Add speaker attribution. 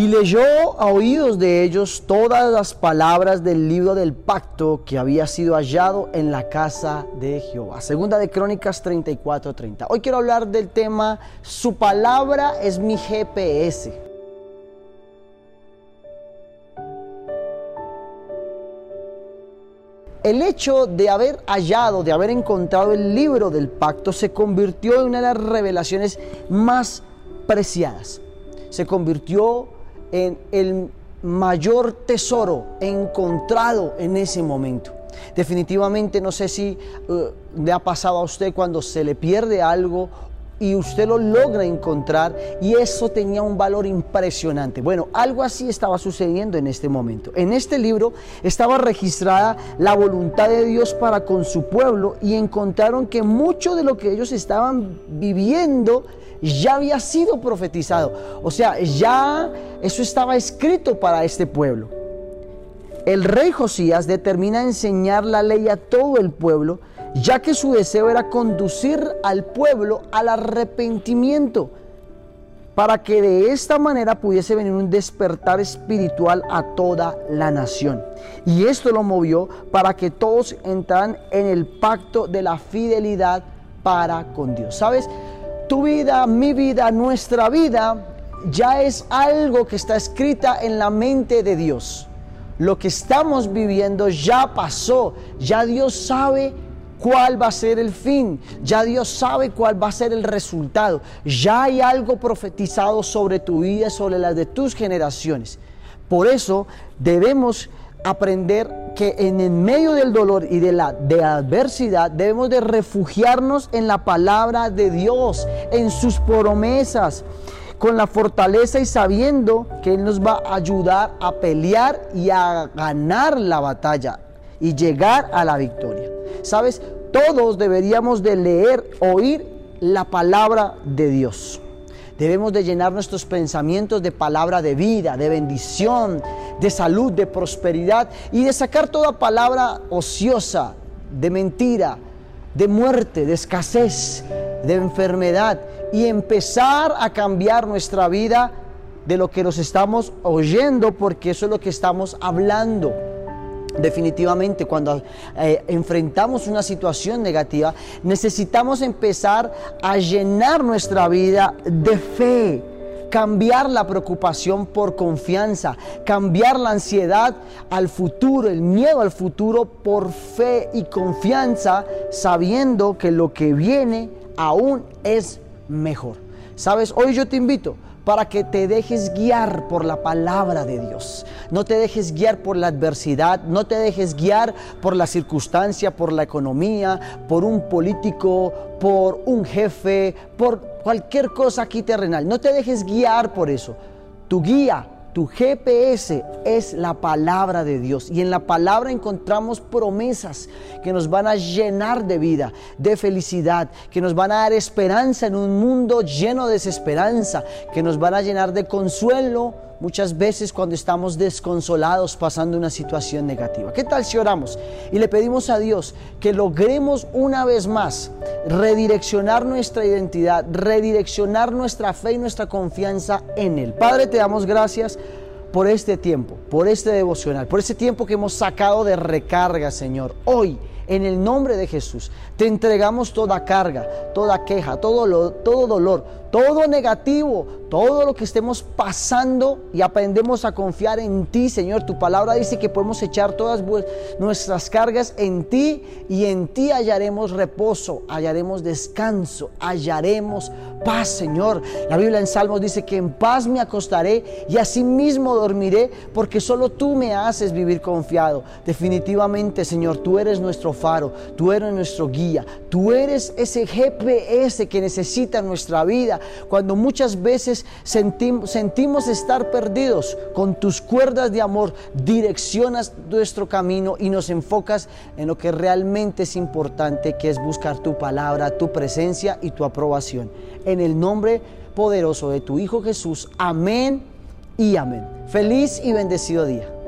Speaker 1: y leyó a oídos de ellos todas las palabras del libro del pacto que había sido hallado en la casa de Jehová. Segunda de Crónicas 34:30. Hoy quiero hablar del tema Su palabra es mi GPS. El hecho de haber hallado, de haber encontrado el libro del pacto, se convirtió en una de las revelaciones más preciadas. Se convirtió en el mayor tesoro encontrado en ese momento. Definitivamente no sé si eh, le ha pasado a usted cuando se le pierde algo y usted lo logra encontrar y eso tenía un valor impresionante. Bueno, algo así estaba sucediendo en este momento. En este libro estaba registrada la voluntad de Dios para con su pueblo y encontraron que mucho de lo que ellos estaban viviendo ya había sido profetizado. O sea, ya eso estaba escrito para este pueblo. El rey Josías determina enseñar la ley a todo el pueblo, ya que su deseo era conducir al pueblo al arrepentimiento, para que de esta manera pudiese venir un despertar espiritual a toda la nación. Y esto lo movió para que todos entraran en el pacto de la fidelidad para con Dios. ¿Sabes? tu vida, mi vida, nuestra vida, ya es algo que está escrita en la mente de Dios. Lo que estamos viviendo ya pasó, ya Dios sabe cuál va a ser el fin, ya Dios sabe cuál va a ser el resultado, ya hay algo profetizado sobre tu vida, sobre las de tus generaciones. Por eso debemos aprender que en el medio del dolor y de la adversidad debemos de refugiarnos en la palabra de Dios, en sus promesas, con la fortaleza y sabiendo que Él nos va a ayudar a pelear y a ganar la batalla y llegar a la victoria. ¿Sabes? Todos deberíamos de leer, oír la palabra de Dios. Debemos de llenar nuestros pensamientos de palabra de vida, de bendición, de salud, de prosperidad y de sacar toda palabra ociosa, de mentira, de muerte, de escasez, de enfermedad y empezar a cambiar nuestra vida de lo que nos estamos oyendo porque eso es lo que estamos hablando. Definitivamente, cuando eh, enfrentamos una situación negativa, necesitamos empezar a llenar nuestra vida de fe, cambiar la preocupación por confianza, cambiar la ansiedad al futuro, el miedo al futuro por fe y confianza, sabiendo que lo que viene aún es mejor. Sabes, hoy yo te invito para que te dejes guiar por la palabra de Dios. No te dejes guiar por la adversidad, no te dejes guiar por la circunstancia, por la economía, por un político, por un jefe, por cualquier cosa aquí terrenal. No te dejes guiar por eso. Tu guía tu GPS es la palabra de Dios y en la palabra encontramos promesas que nos van a llenar de vida, de felicidad, que nos van a dar esperanza en un mundo lleno de desesperanza, que nos van a llenar de consuelo muchas veces cuando estamos desconsolados pasando una situación negativa. ¿Qué tal si oramos y le pedimos a Dios que logremos una vez más redireccionar nuestra identidad, redireccionar nuestra fe y nuestra confianza en Él? Padre, te damos gracias por este tiempo, por este devocional, por este tiempo que hemos sacado de recarga, Señor. Hoy en el nombre de Jesús. Te entregamos toda carga, toda queja, todo, todo dolor, todo negativo, todo lo que estemos pasando y aprendemos a confiar en ti, Señor. Tu palabra dice que podemos echar todas nuestras cargas en ti y en ti hallaremos reposo, hallaremos descanso, hallaremos paz, Señor. La Biblia en Salmos dice que en paz me acostaré y así mismo dormiré porque solo tú me haces vivir confiado. Definitivamente, Señor, tú eres nuestro faro, tú eres nuestro guía, tú eres ese GPS que necesita nuestra vida cuando muchas veces sentimos, estar perdidos. Con tus cuerdas de amor direccionas nuestro camino y nos enfocas en lo que realmente es importante, que es buscar tu palabra, tu presencia y tu aprobación. En el nombre poderoso de tu Hijo Jesús. Amén y amén. Feliz y bendecido día.